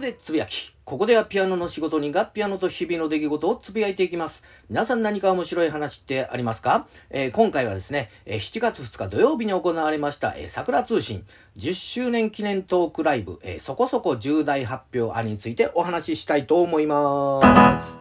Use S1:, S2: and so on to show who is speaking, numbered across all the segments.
S1: でつぶやき。ここではピアノの仕事にがピアノと日々の出来事をつぶやいていきます。皆さん何か面白い話ってありますか、えー、今回はですね、えー、7月2日土曜日に行われました、えー、桜通信10周年記念トークライブ、え、そこそこ重大発表あについてお話ししたいと思います。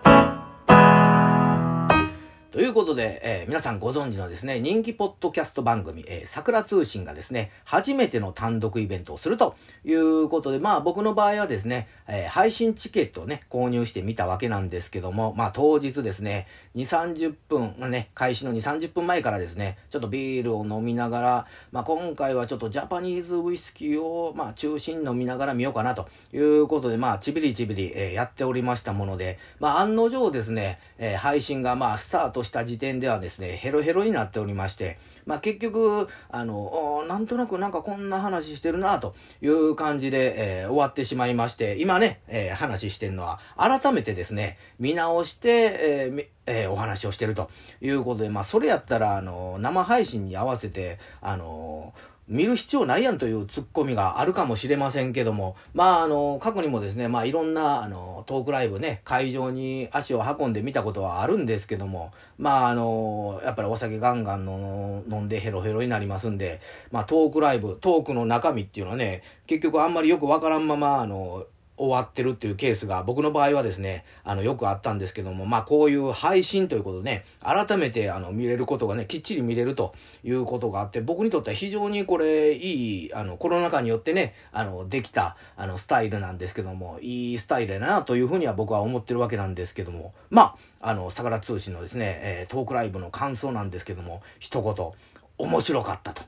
S1: ということで、えー、皆さんご存知のですね、人気ポッドキャスト番組、えー、桜通信がですね、初めての単独イベントをするということで、まあ僕の場合はですね、えー、配信チケットをね、購入してみたわけなんですけども、まあ当日ですね、2、30分、ね、開始の2、30分前からですね、ちょっとビールを飲みながら、まあ今回はちょっとジャパニーズウイスキーを、まあ中心飲みながら見ようかなということで、まあちびりちびり、え、やっておりましたもので、まあ案の定ですね、え、配信がまあスタートした時点ではですね、ヘロヘロになっておりまして、まあ、結局、あの、なんとなくなんかこんな話してるなという感じで、えー、終わってしまいまして、今ね、えー、話してるのは、改めてですね、見直して、えーえー、お話をしてるということで、まあ、それやったら、あの、生配信に合わせて、あの見る必要ないやんというツッコミがあるかもしれませんけども、まあ、あの、過去にもですね、まあ、いろんな、あの、トークライブね、会場に足を運んでみたことはあるんですけども、まあ、あの、やっぱりお酒ガンガンの飲んでヘロヘロになりますんで、まあ、トークライブ、トークの中身っていうのはね、結局あんまりよくわからんまま、あの、終わってるっていうケースが僕の場合はですね、あの、よくあったんですけども、まあ、こういう配信ということでね、改めてあの、見れることがね、きっちり見れるということがあって、僕にとっては非常にこれ、いい、あの、コロナ禍によってね、あの、できた、あの、スタイルなんですけども、いいスタイルだなというふうには僕は思ってるわけなんですけども、まあ、あの、相良通信のですね、えー、トークライブの感想なんですけども、一言、面白かったと。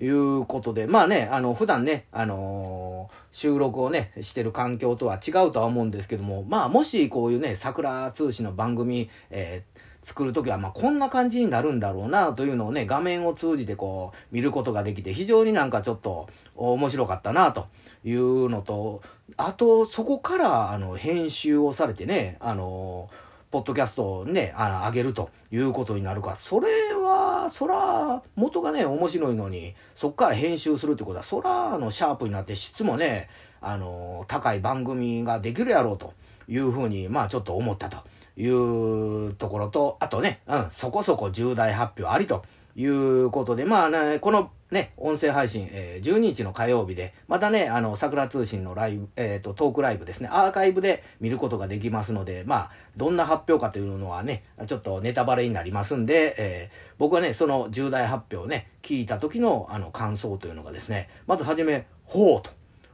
S1: いうことで、まあね、あの、普段ね、あのー、収録をね、してる環境とは違うとは思うんですけども、まあ、もしこういうね、桜通信の番組、えー、作るときは、まあ、こんな感じになるんだろうな、というのをね、画面を通じてこう、見ることができて、非常になんかちょっと面白かったな、というのと、あと、そこから、あの、編集をされてね、あのーポッドキャストをね、あの、上げるということになるか。それは、そら、元がね、面白いのに、そっから編集するってことは、そら、あの、シャープになって質もね、あの、高い番組ができるやろうというふうに、まあ、ちょっと思ったというところと、あとね、うん、そこそこ重大発表ありということで、まあね、このね、音声配信、えー、12日の火曜日で、またね、あの、桜通信のライブ、えっ、ー、と、トークライブですね、アーカイブで見ることができますので、まあ、どんな発表かというのはね、ちょっとネタバレになりますんで、えー、僕はね、その重大発表をね、聞いた時の、あの、感想というのがですね、まずはじめ、ほうと。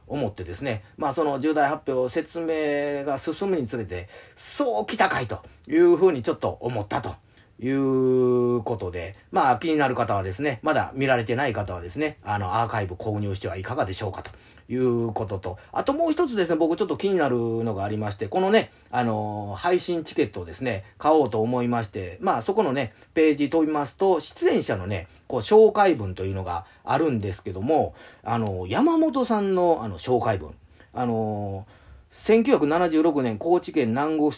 S1: 思ってですね、まあその重大発表説明が進むにつれて、そうきたかいというふうにちょっと思ったということで、まあ気になる方はですね、まだ見られてない方はですね、あのアーカイブ購入してはいかがでしょうかということと、あともう一つですね、僕ちょっと気になるのがありまして、このね、あの配信チケットをですね、買おうと思いまして、まあそこのね、ページ飛びますと、出演者のね、こう紹介文というのがあるんですけども、あの、山本さんのあの紹介文、あの1976年高知県南国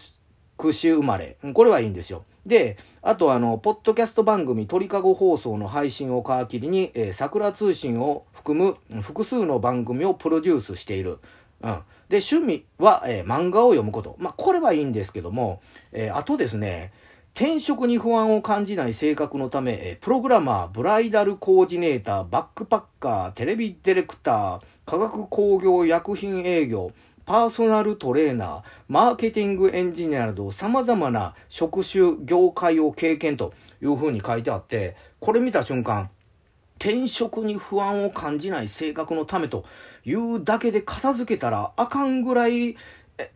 S1: 市生まれ、これはいいんですよ。で、あとあの、ポッドキャスト番組鳥かご放送の配信を皮切りに、えー、桜通信を含む複数の番組をプロデュースしている。うん。で、趣味は、えー、漫画を読むこと。まあ、これはいいんですけども、えー、あとですね、転職に不安を感じない性格のため、えプログラマー、ブライダルコーディネーター、バックパッカー、テレビディレクター、化学工業薬品営業、パーソナルトレーナー、マーケティングエンジニアなど様々な職種、業界を経験というふうに書いてあって、これ見た瞬間、転職に不安を感じない性格のためというだけで片付けたらあかんぐらい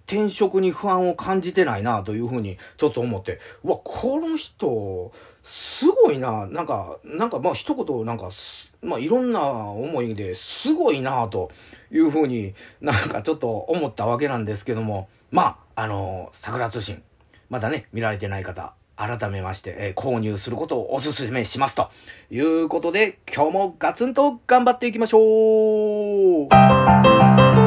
S1: 転職に不安を感じてないなというふうにちょっと思って、うわ、この人、すごいな、なんか、なんかまあ一言なんか、まあいろんな思いですごいなというふうになんかちょっと思ったわけなんですけども、まあ、あの、桜通信、まだね、見られてない方、改めまして、えー、購入することをお勧めしますということで、今日もガツンと頑張っていきましょう。